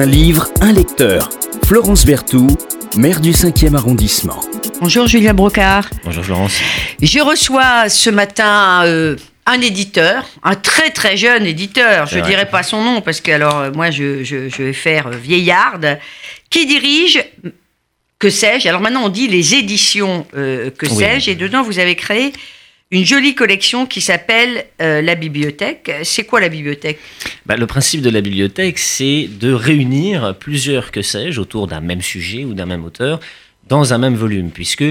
Un livre, un lecteur. Florence Berthoud, maire du 5e arrondissement. Bonjour Julien Brocard. Bonjour Florence. Je reçois ce matin euh, un éditeur, un très très jeune éditeur, je ne dirai pas son nom parce que alors euh, moi je, je- je vais faire euh, vieillarde, qui dirige, que sais-je, alors maintenant on dit les éditions euh, que Oui. sais-je, et dedans vous avez créé une jolie collection qui s'appelle euh, La Bibliothèque. C'est quoi la bibliothèque? Bah, le principe de la bibliothèque, c'est de réunir plusieurs que sais-je autour d'un même sujet ou d'un même auteur dans un même volume, puisque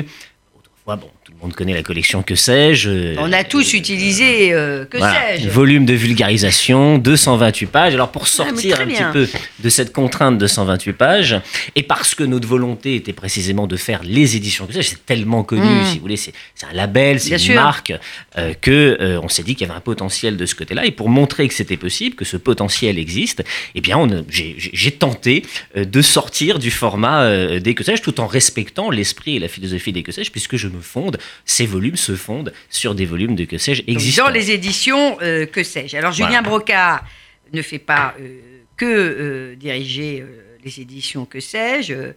autrefois, bon, tout le monde connaît la collection que sais-je. euh, On a tous utilisé euh, que Voilà, sais-je. volume de vulgarisation, 228 pages. Alors pour Ah, sortir un bien. petit peu de cette contrainte de 128 pages, et parce que notre volonté était précisément de faire les éditions que sais-je, c'est tellement connu, Mm. si vous voulez, c'est un label, c'est une sûr. marque, euh, que euh, on s'est dit qu'il y avait un potentiel de ce côté-là. Et pour montrer que c'était possible, que ce potentiel existe, eh bien, j'ai tenté euh, de sortir du format euh, des que sais-je, tout en respectant l'esprit et la philosophie des que sais-je, puisque je me fonde, ces volumes se fondent sur des volumes de que sais-je existants. Dans les éditions, euh, que sais-je Alors, Julien Voilà. Brocard ne fait pas euh, que euh, diriger les éditions, que sais-je.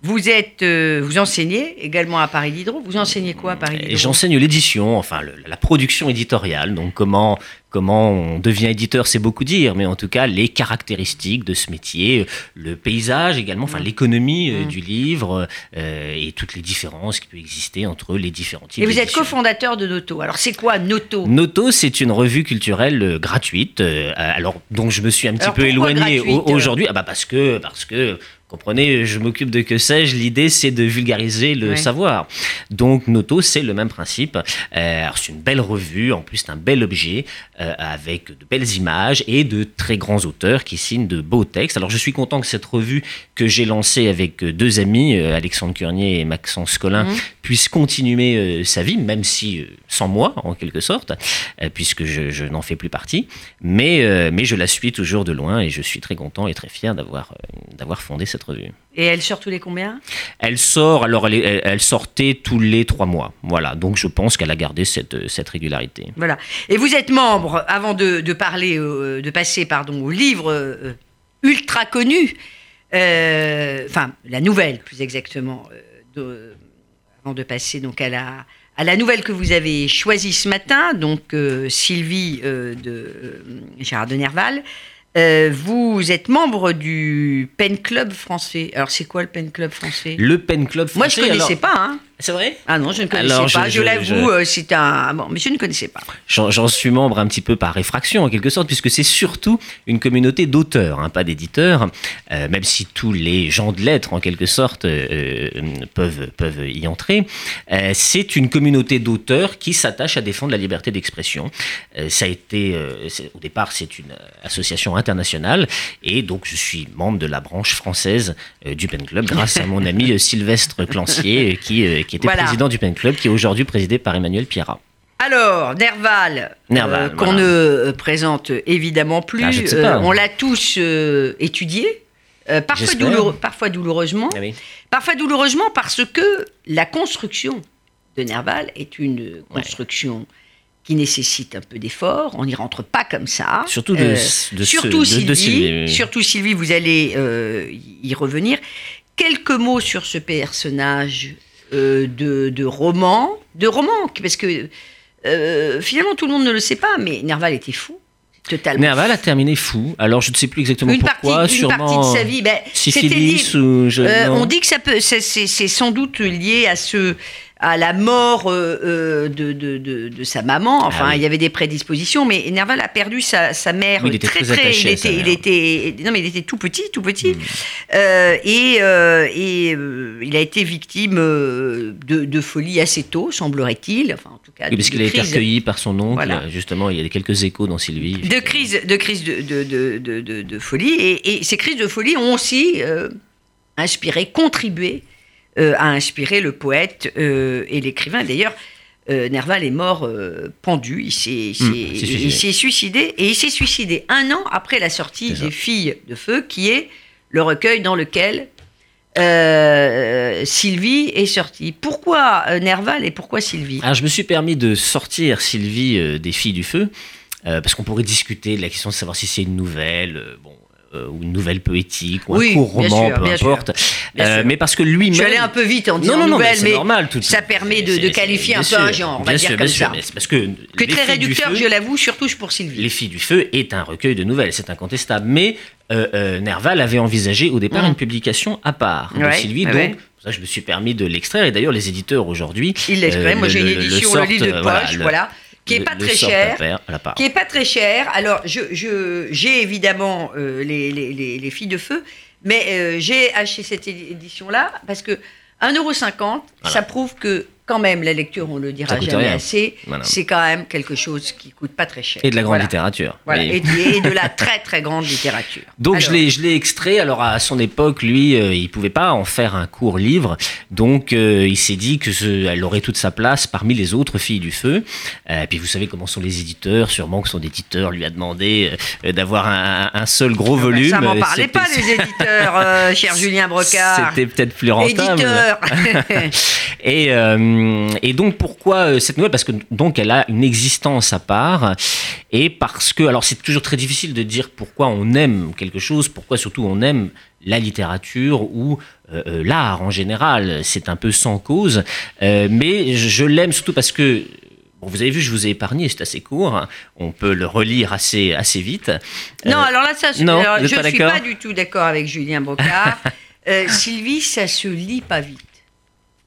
Vous êtes, euh, vous enseignez également à Paris Diderot. Vous enseignez quoi à Paris Diderot J'enseigne l'édition, enfin le- la production éditoriale. Donc comment comment on devient éditeur, c'est beaucoup dire, mais en tout cas les caractéristiques de ce métier, le paysage également, enfin l'économie euh, Mm. du livre euh, et toutes les différences qui peuvent exister entre les différents types. Et vous êtes cofondateur de Noto. Alors, c'est quoi Noto? Noto, c'est une revue culturelle euh, gratuite, euh, alors dont je me suis un petit Alors, peu éloigné aujourd'hui? Ah bah parce que parce que comprenez, je m'occupe de que sais-je. L'idée c'est de vulgariser le Ouais. savoir. Donc Noto, c'est le même principe. Euh, alors, c'est une belle revue, en plus c'est un bel objet euh, avec de belles images et de très grands auteurs qui signent de beaux textes. Alors je suis content que cette revue que j'ai lancée avec euh, deux amis, euh, Alexandre Curnier et Maxence Collin, Mhm. puisse continuer euh, sa vie, même si sans moi en quelque sorte, puisque je, je n'en fais plus partie. Mais, mais je la suis toujours de loin et je suis très content et très fier d'avoir d'avoir fondé cette revue. Et elle sort tous les combien? Elle sort, alors elle, est- elle- sortait tous les trois mois. Voilà, donc je pense qu'elle a gardé cette, cette régularité. Voilà. Et vous êtes membre, avant de, de parler, euh, de passer pardon, au livre euh, ultra connu, euh, enfin la nouvelle plus exactement, euh, de- avant de passer donc à la, à la nouvelle que vous avez choisie ce matin, donc euh, Sylvie euh, de euh, Gérard de Nerval. Euh, vous êtes membre du Pen Club français. Alors c'est quoi le Pen Club français? Le Pen Club Moi je français, connaissais alors- pas. Hein. C'est vrai? Ah non, je ne connaissais Alors, pas. Je, je- l'avoue, je- euh, c'est un. Bon, mais je ne connaissais pas. J'en suis membre un petit peu par réfraction en quelque sorte, puisque c'est surtout une communauté d'auteurs, hein, pas d'éditeurs, euh, même si tous les gens de lettres en quelque sorte euh, peuvent, peuvent y entrer. Euh, c'est une communauté d'auteurs qui s'attache à défendre la liberté d'expression. Euh, ça a été, euh, au départ, c'est une association internationale, et donc je suis membre de la branche française euh, du Pen Club grâce à mon ami Sylvestre Clancier, qui, euh, qui était Voilà. président du Pen Club, qui est aujourd'hui présidé par Emmanuel Pierrat. Alors, Nerval, Nerval, euh, qu'on voilà. ne euh, présente évidemment plus, Ah, euh, on l'a tous euh, étudié, parfois, J'espère. douloureux- parfois douloureusement, Ah oui. parfois douloureusement parce que la construction de Nerval est une construction qui nécessite un peu d'effort, on n'y rentre pas comme ça. Surtout de, surtout de- Sylvie, de Sylvie, oui. surtout Sylvie, vous allez y revenir. Quelques mots sur ce personnage euh, de, de roman, de roman, parce que euh, finalement tout le monde ne le sait pas, mais Nerval était fou, totalement. Nerval a terminé fou. Alors je ne sais plus exactement une pourquoi. partie, une sûrement partie de sa vie, ben, c'était syphilis lié- ou je, euh, on dit que ça peut, c'est sans doute lié à ce, à la mort euh, euh, de, de, de, de sa maman. Enfin, Ah oui. il y avait des prédispositions, mais Nerval a perdu sa, sa mère Oui, il était très très très. il était, il était, non mais il était tout petit, tout petit, Mm. Euh, et, euh, et il a été victime de, folie assez tôt, semblerait-il. Enfin, en tout cas, Oui, parce qu'il a été recueilli par son oncle. Voilà. Justement, il y a quelques échos dans Sylvie. de crise, de crise de, de, de, de, de- de folie. Et, et ces crises de folie ont aussi inspiré, contribué euh, à inspirer le poète euh, et l'écrivain. D'ailleurs, euh, Nerval est mort pendu, il s'est il s'est- Mmh, suicidé. il s'est suicidé, et il s'est suicidé un an après la sortie des Filles de Feu, qui est le recueil dans lequel euh, Sylvie est sortie. Pourquoi Nerval et pourquoi Sylvie? Alors je me suis permis de sortir Sylvie euh, des Filles du Feu, euh, parce qu'on pourrait discuter de la question de savoir si c'est une nouvelle. bon, ou une nouvelle poétique, ou Oui, un court roman, sûr, peu importe. Euh, mais parce que Je lui-même. suis allée un peu vite en disant non, non, non, nouvelle, mais c'est mais normal. Tout, ça permet de- de qualifier un peu sûr, un genre, on va bien dire sûr, comme ça. parce que. Que très réducteur, Feu- je l'avoue, surtout pour Sylvie. Les Filles du Feu est un recueil de nouvelles, c'est incontestable. Mais euh, euh, Nerval avait envisagé au départ Mhm. une publication à part de Ouais, Sylvie, ouais, donc ça je me suis permis de l'extraire. Et d'ailleurs, les éditeurs aujourd'hui. Il l'exprime. euh, Moi, le- j'ai une le- le édition, le, sortent, livre de euh, poche, le- voilà, qui est le- pas très cher. qui est pas très cher. Alors, je, je- j'ai évidemment euh, les, les- les- les filles de feu, mais euh, j'ai acheté cette édition-là parce que 1,50€, ça prouve que quand même la lecture, on le dira jamais rien. assez, Voilà. c'est quand même quelque chose qui coûte pas très cher. Et de la grande Voilà. littérature. Voilà. Et, et de la très très grande littérature. Donc je Alors, l'ai, je l'ai extrait. Alors à son époque, lui, euh, il pouvait pas en faire un court livre. Donc euh, il s'est dit que ce- elle aurait toute sa place parmi les autres filles du feu. Euh, puis vous savez comment sont les éditeurs. Sûrement que son éditeur lui a demandé euh, d'avoir un, un seul gros volume. Ça m'en parlait pas les éditeurs, cher Julien Brocard. C'était peut-être plus rentable. Éditeur. Et, euh, et donc pourquoi euh, cette nouvelle? Parce que donc elle a une existence à part et parce que alors c'est toujours très difficile de dire pourquoi on aime quelque chose, pourquoi surtout on aime la littérature ou euh, l'art en général. C'est un peu sans cause, Euh, mais je, l'aime surtout parce que Bon, vous avez vu, je vous ai épargné, c'est assez court. On peut le relire assez, assez vite. Non, Euh, alors là, ça, non, alors, je ne suis pas du tout d'accord avec Julien Brocard. Euh, Sylvie, ça se lit pas vite.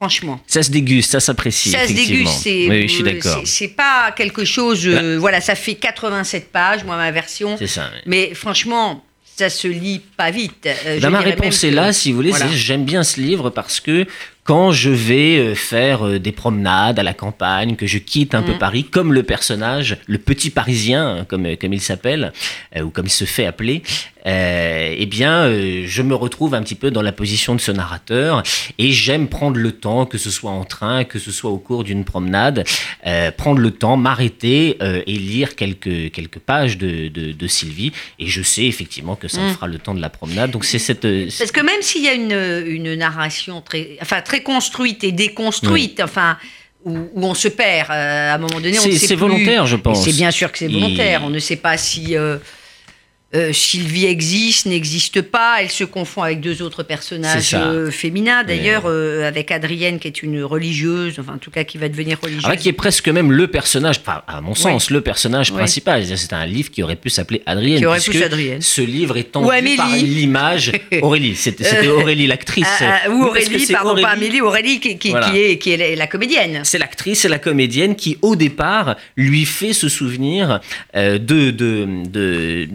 Franchement. ça se déguste, ça s'apprécie. ça se déguste. c'est- Oui, je suis d'accord. c'est- pas quelque chose. euh, voilà, ça fait 87 pages, moi, ma version. C'est ça. oui. Mais franchement, ça se lit pas vite. Euh, Ben, ma réponse est que- là, si vous voulez. Voilà. J'aime bien ce livre parce que quand je vais euh, faire euh, des promenades à la campagne, que je quitte un peu Mhm. Paris, comme le personnage, le petit Parisien, hein, comme, comme il s'appelle, euh, ou comme il se fait appeler, euh, eh bien, euh, je me retrouve un petit peu dans la position de ce narrateur et j'aime prendre le temps, que ce soit en train, que ce soit au cours d'une promenade, euh, prendre le temps, m'arrêter euh, et lire quelques, quelques pages de, de, de Sylvie. Et je sais effectivement que ça me Mm. fera le temps de la promenade. Donc c'est cette... euh, Parce que même s'il y a une, une narration très, enfin, très construite et déconstruite, enfin, où, où on se perd euh, à un moment donné, on ne C'est sait c'est plus. volontaire, je pense. C'est bien sûr que c'est volontaire. On ne sait pas si euh, euh, Sylvie existe, n'existe pas. Elle se confond avec deux autres personnages C'est euh, féminins. D'ailleurs, euh, avec Adrienne, qui est une religieuse, enfin, en tout cas, qui va devenir religieuse. Ah, qui est presque même le personnage, enfin, à mon sens, le personnage principal. C'est un livre qui aurait pu s'appeler Adrienne. Qui aurait pu puisque s'Adrienne. Ce livre est tendu par l'image. Aurélie, c'était Aurélie, l'actrice. Ah, ah, ou Aurélie, c'est pardon, Aurélie. pas Amélie, Aurélie qui, qui- Voilà. qui est, qui est la, comédienne. C'est l'actrice et la comédienne qui, au départ, lui fait se souvenir de, de, de,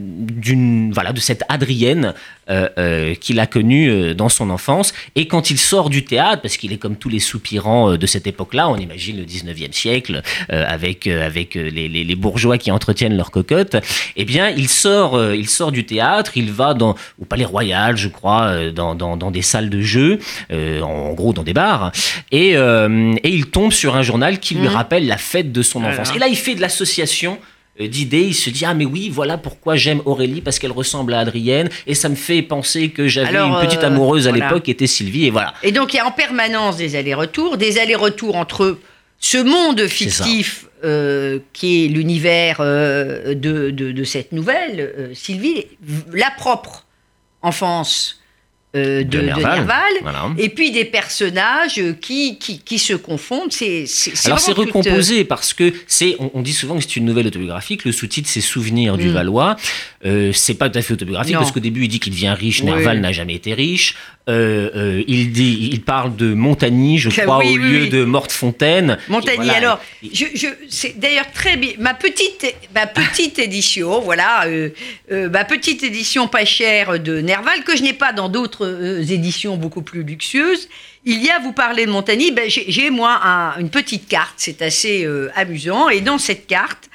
d'une, voilà, de cette Adrienne euh, euh, qu'il a connue euh, dans son enfance. Et quand il sort du théâtre, parce qu'il est comme tous les soupirants de cette époque-là, on imagine le 19e siècle, avec, avec les, les- les bourgeois qui entretiennent leur cocotte, eh bien, il sort, il sort du théâtre, il va dans, au Palais Royal, je crois, dans, dans, dans des salles de jeu, en gros dans des bars, et, et il tombe sur un journal qui lui Mhm. rappelle la fête de son enfance. Et là, il fait de l'association d'idées, il se dit ah mais oui voilà pourquoi j'aime Aurélie parce qu'elle ressemble à Adrienne et ça me fait penser que j'avais une petite euh, amoureuse à voilà. l'époque qui était Sylvie et voilà Et donc, il y a en permanence des allers-retours, des allers-retours entre ce monde fictif euh, qui est l'univers euh, de, de- de cette nouvelle, euh, Sylvie, la propre enfance euh, de, De de Nerval. Voilà. et puis des personnages qui, qui, qui se confondent. C'est, Alors c'est toute, euh, recomposé parce que c'est, on, on dit souvent que c'est une nouvelle autobiographique. Le sous-titre c'est Souvenirs du Mm. Valois. Euh, c'est pas tout à fait autobiographique Non. parce qu'au début il dit qu'il devient riche. Oui. Nerval n'a jamais été riche. Euh, euh, il dit, il parle de Montagny, je crois, oui, au oui, lieu oui. de Mortefontaine. Montagny. Voilà. Alors, je, je, c'est d'ailleurs très bien. Ma petite, ma petite édition, voilà, euh, ma petite édition pas chère de Nerval, que je n'ai pas dans d'autres éditions beaucoup plus luxueuses. Il y a, vous parlez de Montagny, ben, j'ai, moi un- une petite carte, c'est assez amusant. Et dans cette carte,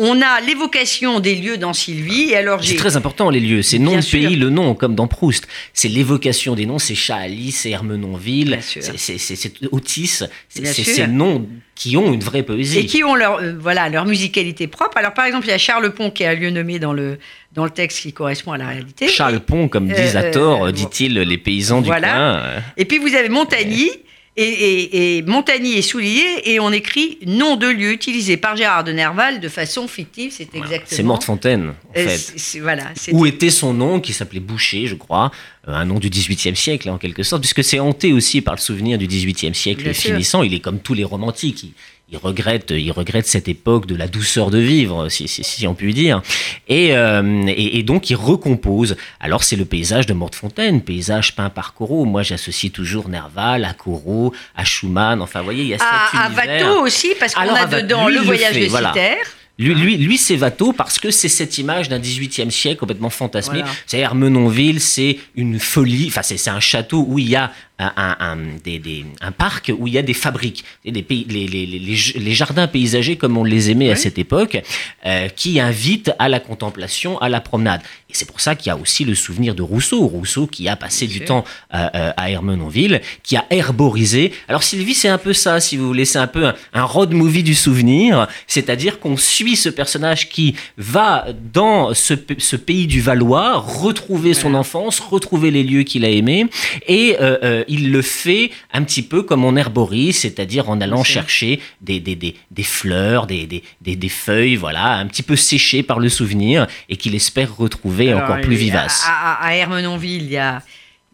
on a l'évocation des lieux dans Sylvie. Et alors, C'est très important les lieux, c'est nom de pays, le nom comme dans Proust. C'est l'évocation des noms, c'est Chaali, c'est Hermenonville, c'est Otis, c'est ces noms qui ont une vraie poésie. Et qui ont leur, euh, voilà, leur musicalité propre. Alors, par exemple, il y a Charles Pont qui a un lieu nommé dans le, dans le texte qui correspond à la réalité. Charles Pont, comme disent à tort, euh, dit-il, les paysans voilà. du coin. Et puis vous avez Montagny, Et, Montagny est souligné et on écrit nom de lieu utilisé par Gérard de Nerval de façon fictive. C'est exactement. C'est Mortefontaine, en Euh, fait. c'est- c'est- voilà. c'est- Où était son nom, qui s'appelait Boucher, je crois, euh, un nom du XVIIIe siècle, en quelque sorte, puisque c'est hanté aussi par le souvenir du XVIIIe siècle Bien sûr. finissant. Il est comme tous les romantiques. Il, il regrette, il regrette cette époque de la douceur de vivre, si, si- si on peut dire. Et, euh, et, et donc, il recompose. Alors, c'est le paysage de Mortefontaine, paysage peint par Corot. Moi, j'associe toujours Nerval à Corot, à Schumann. Enfin, vous voyez, il y a cet à, à. Watteau aussi, parce qu'on a dedans lui, le voyage de voilà. Citer. Lui, lui, lui c'est Watteau parce que c'est cette image d'un 18e siècle complètement fantasmé. Voilà. C'est Hermenonville, c'est une folie, enfin c'est un château où il y a un, des- des- un parc où il y a des fabriques, des pays, les, les- les- jardins paysagers comme on les aimait à cette époque, euh, qui invitent à la contemplation, à la promenade. Et c'est pour ça qu'il y a aussi le souvenir de Rousseau, Rousseau qui a passé du sûr. temps euh, euh, à Hermenonville, qui a herborisé. Alors Sylvie, c'est un peu ça, si vous voulez, c'est un peu un, un road movie du souvenir, c'est-à-dire qu'on suit ce personnage qui va dans ce, ce pays du Valois retrouver son enfance, retrouver les lieux qu'il a aimés, et euh, il le fait un petit peu comme on herborise, c'est-à-dire en allant chercher des, des, des, des fleurs, des, des, des, des feuilles, voilà, un petit peu séchées par le souvenir, et qu'il espère retrouver Alors, encore plus vivaces. À, à- à Hermenonville, il y a,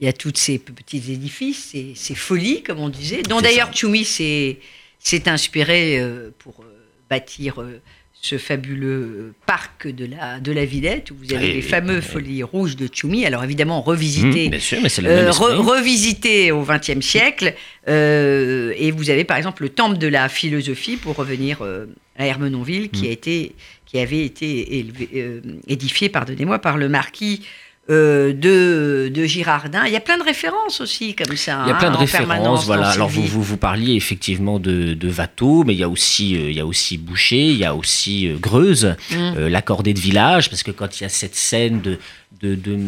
il y a tous ces petits édifices, ces, ces folies, comme on disait, dont d'ailleurs. Tchoumi s'est s'est inspiré euh, pour euh, bâtir euh, ce fabuleux parc de la, de la Villette, où vous avez Oui, les oui, fameux oui. folies rouges de Tchoumi. Alors évidemment, Mmh, revisité. bien sûr, mais Euh, re- revisité au XXe siècle, euh, et vous avez par exemple le temple de la philosophie pour revenir euh, à Hermenonville, qui Mm. a été, qui avait été élevé- édifié, pardonnez-moi, par le marquis euh, de, de Girardin. Il y a plein de références aussi comme ça. Il y a hein, plein de permanence références, voilà. Alors vous, vous, vous parliez effectivement de, de Watteau, mais il y a aussi, euh, il y a aussi Boucher, il y a aussi euh, Greuze, Mm. l'accordé de village, parce que quand il y a cette scène de, de, de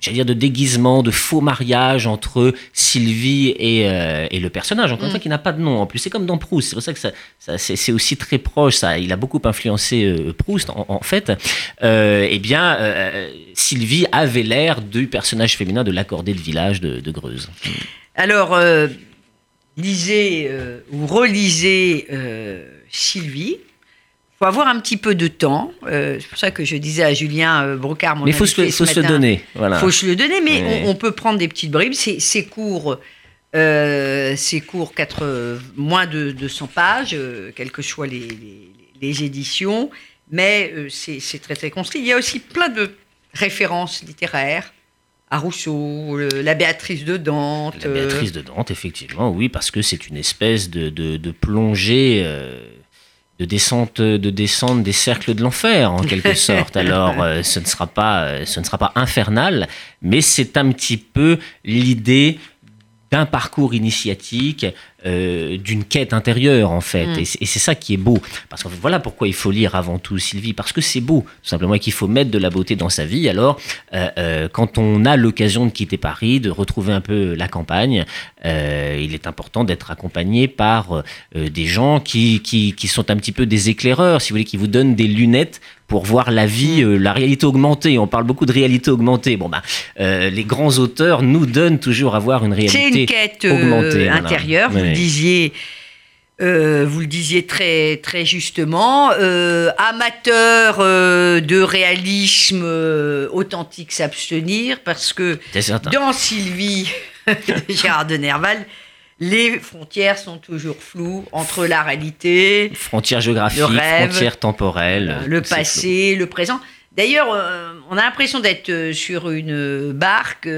j'allais dire de déguisement, de faux mariage entre Sylvie et, euh, et le personnage, encore une Mm. fois, qui n'a pas de nom en plus. C'est comme dans Proust, c'est pour ça que ça, ça- c'est, aussi très proche, ça, il a beaucoup influencé euh, Proust en, en fait. Euh, eh bien, Sylvie avait l'air du personnage féminin de l'accordé de village de, de Greuze. Alors, euh, lisez ou relisez Sylvie. Faut avoir un petit peu de temps. Euh, c'est pour ça que je disais à Julien euh, Brocard, mon Mais il faut, se, faut se donner. Voilà. faut se le donner, mais on, on peut prendre des petites bribes. C'est court, euh, c'est court, quatre, moins de 200 pages, quelles que soient les, les- les éditions, mais c'est c'est très très construit. Il y a aussi plein de références littéraires à Rousseau, le- la Béatrice de Dante. La Béatrice de Dante, effectivement, oui, parce que c'est une espèce de, de, de plongée, euh, de, descente, de descente des cercles de l'enfer, en quelque sorte. Alors, euh, ce, ne sera pas, euh, ce ne sera pas infernal, mais c'est un petit peu l'idée d'un parcours initiatique, euh, d'une quête intérieure en fait. Mm. Et c'est ça qui est beau. Parce que voilà pourquoi il faut lire avant tout Sylvie, parce que c'est beau, tout simplement, et qu'il faut mettre de la beauté dans sa vie. Alors, euh, euh, quand on a l'occasion de quitter Paris, de retrouver un peu la campagne, il est important d'être accompagné par des gens qui, qui, qui sont un petit peu des éclaireurs, si vous voulez, qui vous donnent des lunettes pour voir la vie, euh, la réalité augmentée. On parle beaucoup de réalité augmentée. Bon, bah, les grands auteurs nous donnent toujours à voir une réalité. C'est une quête augmentée, intérieure. Le disiez. euh, vous le disiez très, très justement, euh, amateur euh, de réalisme authentique s'abstenir parce que dans Sylvie de Gérard de Nerval, les frontières sont toujours floues entre la réalité, Frontières géographiques, frontières temporelles. le passé, le présent. D'ailleurs, on a l'impression d'être sur une barque.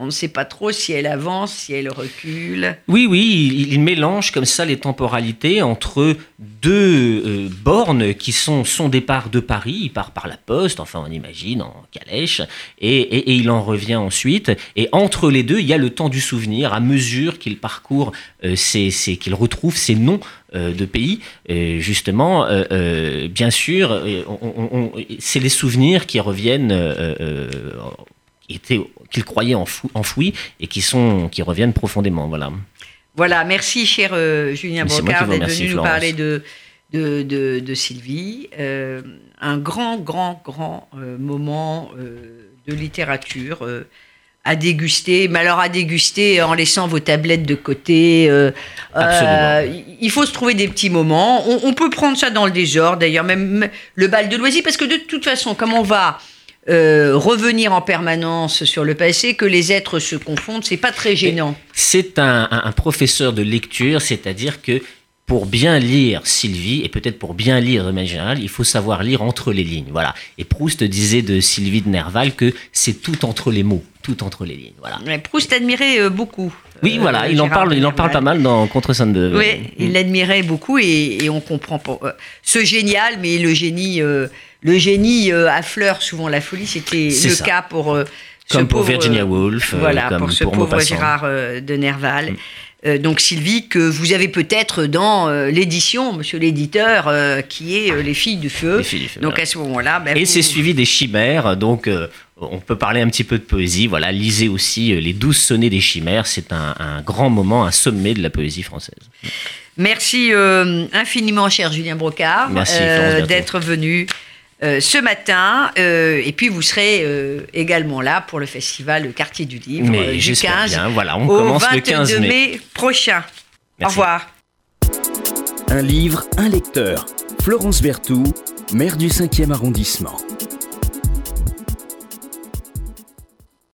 On ne sait pas trop si elle avance, si elle recule. Oui, oui, il, mélange comme ça les temporalités entre deux euh, bornes qui sont son départ de Paris, il part par la poste, enfin on imagine en calèche, et, il en revient ensuite. Et entre les deux, il y a le temps du souvenir à mesure qu'il parcourt, euh, qu'il retrouve ses noms euh, de pays. Justement, bien sûr, c'est les souvenirs qui reviennent. Qui étaient- qu'il croyait enfou- enfouis et qui sont qui reviennent profondément voilà Voilà, merci cher euh, Julien Brocard d'être venu nous parler de, de, de- de Sylvie. Euh, un grand, grand, grand euh, moment de littérature, à déguster, mais alors à déguster en laissant vos tablettes de côté. euh, euh, il faut se trouver des petits moments. On, on peut prendre ça dans le désordre, d'ailleurs, même le bal de loisirs, parce que de toute façon, comme on va euh, revenir en permanence sur le passé, que les êtres se confondent, c'est pas très gênant. C'est un, un- un professeur de lecture, c'est-à-dire que pour bien lire Sylvie, et peut-être pour bien lire de manière générale, il faut savoir lire entre les lignes. Voilà. Et Proust disait de Sylvie de Nerval que c'est tout entre les mots, tout entre les lignes. Voilà. Mais Proust admirait euh, beaucoup. Oui, euh, voilà, il en parle, de il en parle pas mal dans Contre Sainte-Beuve. Oui, il l'admirait beaucoup et, et on comprend euh, ce génial, mais le génie, le génie euh, affleure souvent la folie. C'était le ça. cas pour euh, ce Comme pour Virginia euh, Woolf, voilà, comme pour ce pour pauvre. Gérard de Nerval. Mm. Euh, donc Sylvie, que vous avez peut-être dans euh, l'édition, monsieur l'éditeur, euh, qui est Les Filles du Feu. Les Filles du Feu, donc à ce moment-là, ben, Et vous- c'est suivi des chimères, donc on peut parler un petit peu de poésie. Voilà, lisez aussi les douze sonnets des chimères. C'est un, un grand moment, un sommet de la poésie française. Merci infiniment, cher Julien Brocard, d'être venu euh, ce matin. euh, et puis, vous serez euh, également là pour le festival Quartier du Livre Mais euh, du j'espère 15 bien. Voilà, on au commence 22 le 15 mai. mai prochain. Au revoir. Un livre, un lecteur. Florence Berthoud, maire du 5e arrondissement.